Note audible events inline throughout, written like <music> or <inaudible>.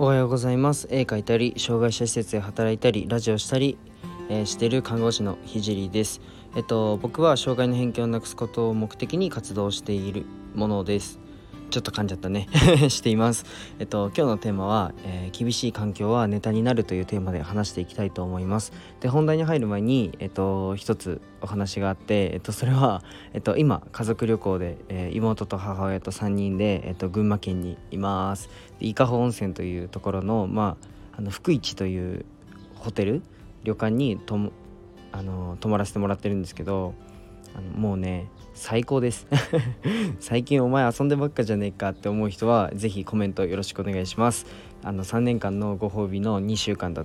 おはようございます。絵描いたり障害者施設で働いたりラジオしたり、えー、している看護師のひじりです。えっと僕は障害の偏見をなくすことを目的に活動しているものです。ちょっと噛んじゃったね。<laughs> しています。えっと今日のテーマは、えー、厳しい環境はネタになるというテーマで話していきたいと思います。で本題に入る前にえっと一つお話があってえっとそれはえっと今家族旅行で、えー、妹と母親と3人でえっと群馬県にいます。伊香保温泉というところのまああの福市というホテル旅館にとあの泊まらせてもらってるんですけどあのもうね最高です。<laughs> 最近お前遊んでばっかじゃねえかって思う人は是非コメントよろしくお願いします。あの3年間のご褒美の2週間だ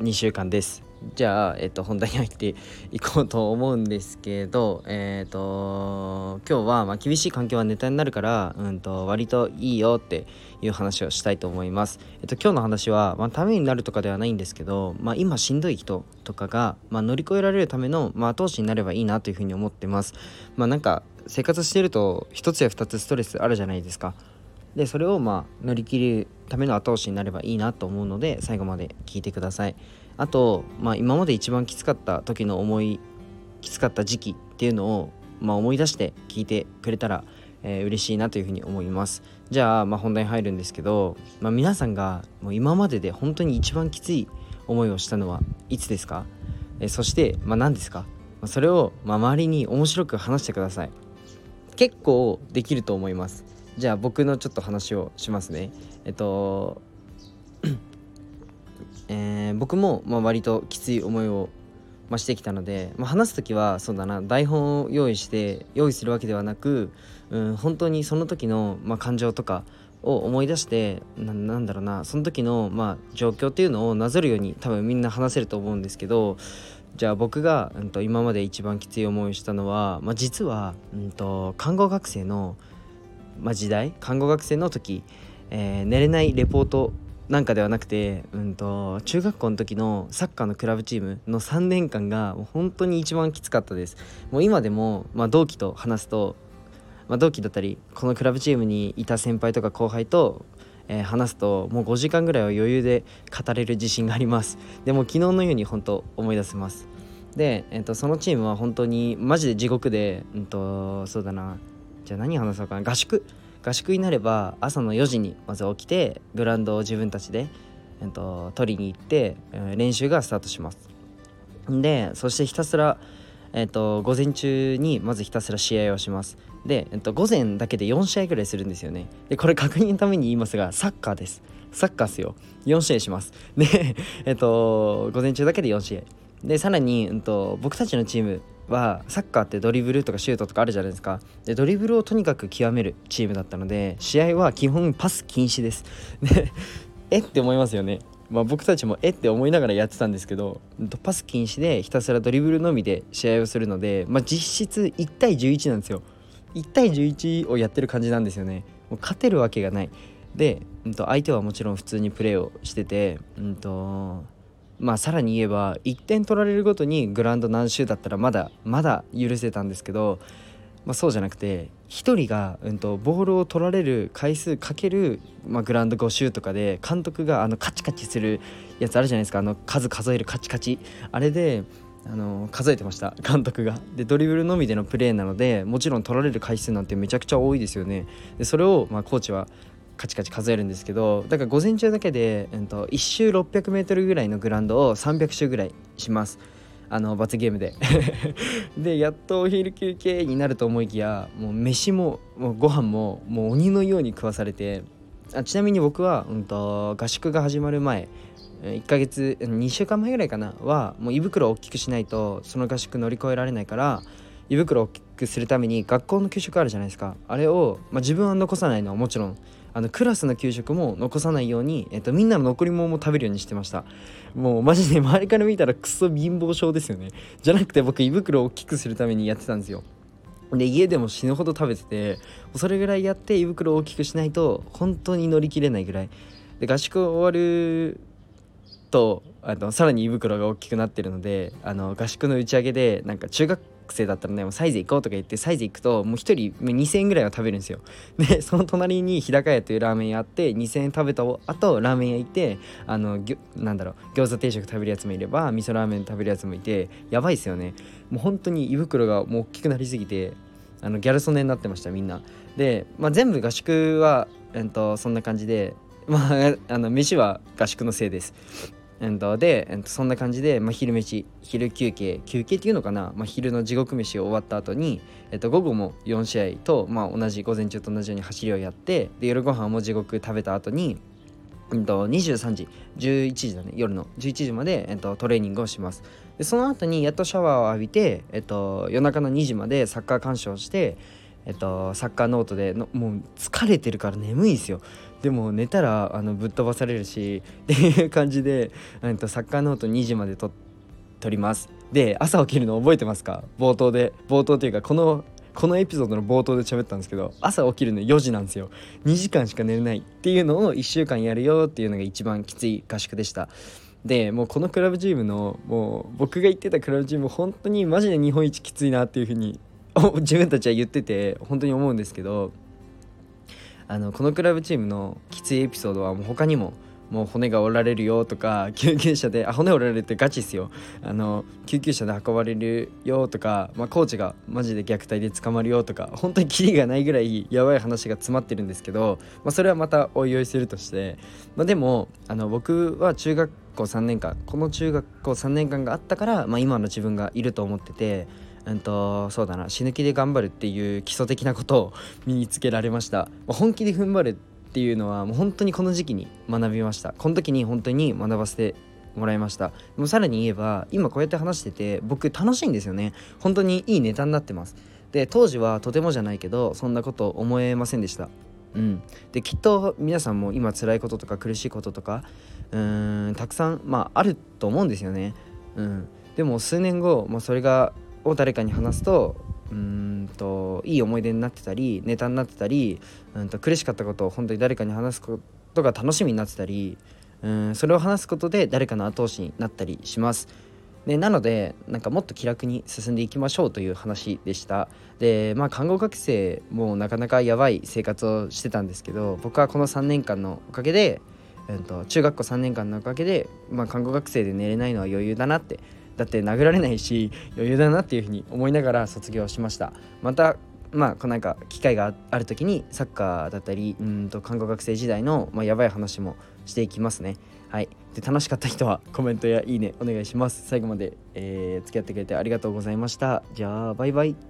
2週間です。じゃあ、えっと、本題に入っていこうと思うんですけど、えっと、今日は、まあ、厳しい環境はネタになるから、うんと、割といいよっていう話をしたいと思います。えっと、今日の話は、まあ、ためになるとかではないんですけど、まあ、今しんどい人とかが、まあ、乗り越えられるための、まあ、後押しになればいいなというふうに思ってます。まあ、なんか、生活してると、一つや二つストレスあるじゃないですか。で、それを、まあ、乗り切るための後押しになればいいなと思うので、最後まで聞いてください。あと、まあ、今まで一番きつかった時の思いきつかった時期っていうのを、まあ、思い出して聞いてくれたら、えー、嬉しいなというふうに思います。じゃあ、まあ、本題に入るんですけど、まあ、皆さんがもう今までで本当に一番きつい思いをしたのはいつですか、えー、そして、まあ、何ですか、それを、ま、周りに面白く話してください。結構できると思います。じゃあ僕のちょっと話をしますね。えっとえー、僕もまあ割ときつい思いを、ま、してきたので、まあ、話す時はそうだな台本を用意して用意するわけではなく、うん、本当にその時の、ま、感情とかを思い出してなんだろうなその時の、まあ、状況っていうのをなぞるように多分みんな話せると思うんですけどじゃあ僕が、うん、と今まで一番きつい思いをしたのは、まあ、実は、うんと、看護学生の、まあ、時代看護学生の時、えー、寝れないレポートなんかではなくて、うんと、中学校の時のサッカーのクラブチームの3年間がもう本当に一番きつかったです。もう今でも、まあ、同期と話すと、まあ、同期だったりこのクラブチームにいた先輩とか後輩と、えー、話すともう5時間ぐらいは余裕で語れる自信があります。でも昨日のように本当思い出せます。で、えーと、そのチームは本当にマジで地獄で、うんとそうだなじゃあ何話そうかな合宿合宿になれば朝の4時にまず起きてグラウンドを自分たちで、えっと、取りに行って、え、練習がスタートします。でそしてひたすら、えっと、午前中にまずひたすら試合をします。で、えっと、午前だけで4試合ぐらいするんですよね。でこれ確認のために言いますがサッカーです。サッカーっすよ。4試合します。でえっと午前中だけで4試合。でさらに、うんと、僕たちのチームはサッカーってドリブルとかシュートとかあるじゃないですか。でドリブルをとにかく極めるチームだったので試合は基本パス禁止です。で <laughs> えって思いますよね。まあ僕たちもえって思いながらやってたんですけどパス禁止でひたすらドリブルのみで試合をするので、まあ、実質1対11なんですよ。1対11をやってる感じなんですよね。もう勝てるわけがない。で、うん、と相手はもちろん普通にプレーをしててうんとまあさらに言えば1点取られるごとにグラウンド何周だったらまだまだ許せたんですけど、まあ、そうじゃなくて1人が、うんと、ボールを取られる回数かける、まあ、グラウンド5周とかで監督があのカチカチするやつあるじゃないですか。あの数数えるカチカチ。あれであの数えてました。監督が。でドリブルのみでのプレーなのでもちろん取られる回数なんてめちゃくちゃ多いですよね。でそれを、まあ、コーチはカチカチ数えるんですけどだから午前中だけで、うんと、1周 600m ぐらいのグラウンドを300周ぐらいします。あの罰ゲームで。<laughs> でやっとお昼休憩になると思いきやもう飯ももうご飯ももう鬼のように食わされてあちなみに僕は、うんと、合宿が始まる前1ヶ月2週間前ぐらいかなはもう胃袋を大きくしないとその合宿乗り越えられないから胃袋を大きくするために学校の給食あるじゃないですか。あれを、まあ、自分は残さないのはもちろん。あのクラスの給食も残さないように、えっと、みんなの残り物も食べるようにしてました。もうマジで周りから見たらクソ貧乏症ですよね。じゃなくて僕胃袋を大きくするためにやってたんですよ。で家でも死ぬほど食べててそれぐらいやって胃袋を大きくしないと本当に乗り切れないぐらい。で合宿終わるとあのさらに胃袋が大きくなってるのであの合宿の打ち上げでなんか中学生だったらねもうサイズ行こうとか言ってサイズ行くともう1人2000円ぐらいは食べるんですよ。<laughs> でその隣に日高屋というラーメン屋あって2000円食べた後ラーメン屋行ってあのぎょなんだろう餃子定食食べるやつもいれば味噌ラーメン食べるやつもいてやばいっすよね。もう本当に胃袋がもう大きくなりすぎてあのギャル曽根になってましたみんな。で、まあ、全部合宿は、えっと、そんな感じでまああの飯は合宿のせいです。えっと、で、えっと、そんな感じで、まあ、昼飯昼休憩休憩っていうのかな、まあ、昼の地獄飯を終わった後に、えっと、午後も4試合と、まあ、同じ午前中と同じように走りをやってで夜ご飯も地獄食べた後にうんと、23時11時だね夜の。11時まで、えっと、トレーニングをします。でその後にやっとシャワーを浴びて、えっと、夜中の2時までサッカー鑑賞してえっと、サッカーノートでのもう疲れてるから眠いですよ。でも寝たらあのぶっ飛ばされるし <laughs> っていう感じで、えっと、サッカーノート2時まで撮ります。で朝起きるの覚えてますか？冒頭で。冒頭っていうかこのこのエピソードの冒頭で喋ったんですけど朝起きるの4時なんですよ。2時間しか寝れない。っていうのを1週間やるよっていうのが一番きつい合宿でした。でもうこのクラブチームのもう僕が言ってたクラブチーム本当にマジで日本一きついなっていうふうに <laughs> 自分たちは言ってて本当に思うんですけどあのこのクラブチームのきついエピソードはもう他にももう骨が折られるよとか救急車であ骨折られるってガチっすよ。あの救急車で運ばれるよとか、まあ、コーチがマジで虐待で捕まるよとか本当にキリがないぐらいやばい話が詰まってるんですけど、まあ、それはまたおいおいするとして、まあ、でもあの僕は中学校3年間この中学校3年間があったから、まあ、今の自分がいると思っててうんとそうだな死ぬ気で頑張るっていう基礎的なことを <laughs> 身につけられました、ま、本気で踏ん張るっていうのはもう本当にこの時期に学びました。この時に本当に学ばせてもらいました。でもさらに言えば今こうやって話してて僕楽しいんですよね。本当にいいネタになってます。で当時はとてもじゃないけどそんなこと思えませんでした。うん。できっと皆さんも今辛いこととか苦しいこととかうーんたくさんまああると思うんですよね。うん。でも数年後、まあ、それがを誰かに話すとうんといい思い出になってたりネタになってたりうんと苦しかったことを本当に誰かに話すことが楽しみになってたりうんそれを話すことで誰かの後押しになったりします。でなのでなんかもっと気楽に進んでいきましょうという話でしたでまあ看護学生もなかなかやばい生活をしてたんですけど僕はこの3年間のおかげで、えー、と中学校3年間のおかげで、まあ、看護学生で寝れないのは余裕だなってだって殴られないし余裕だなっていうふうに思いながら卒業しました。またまあなんか機会がある時にサッカーだったりうんと看護学生時代の、まあ、やばい話もしていきますね。はい。で楽しかった人はコメントやいいねお願いします。最後まで、えー、付き合ってくれてありがとうございました。じゃあバイバイ。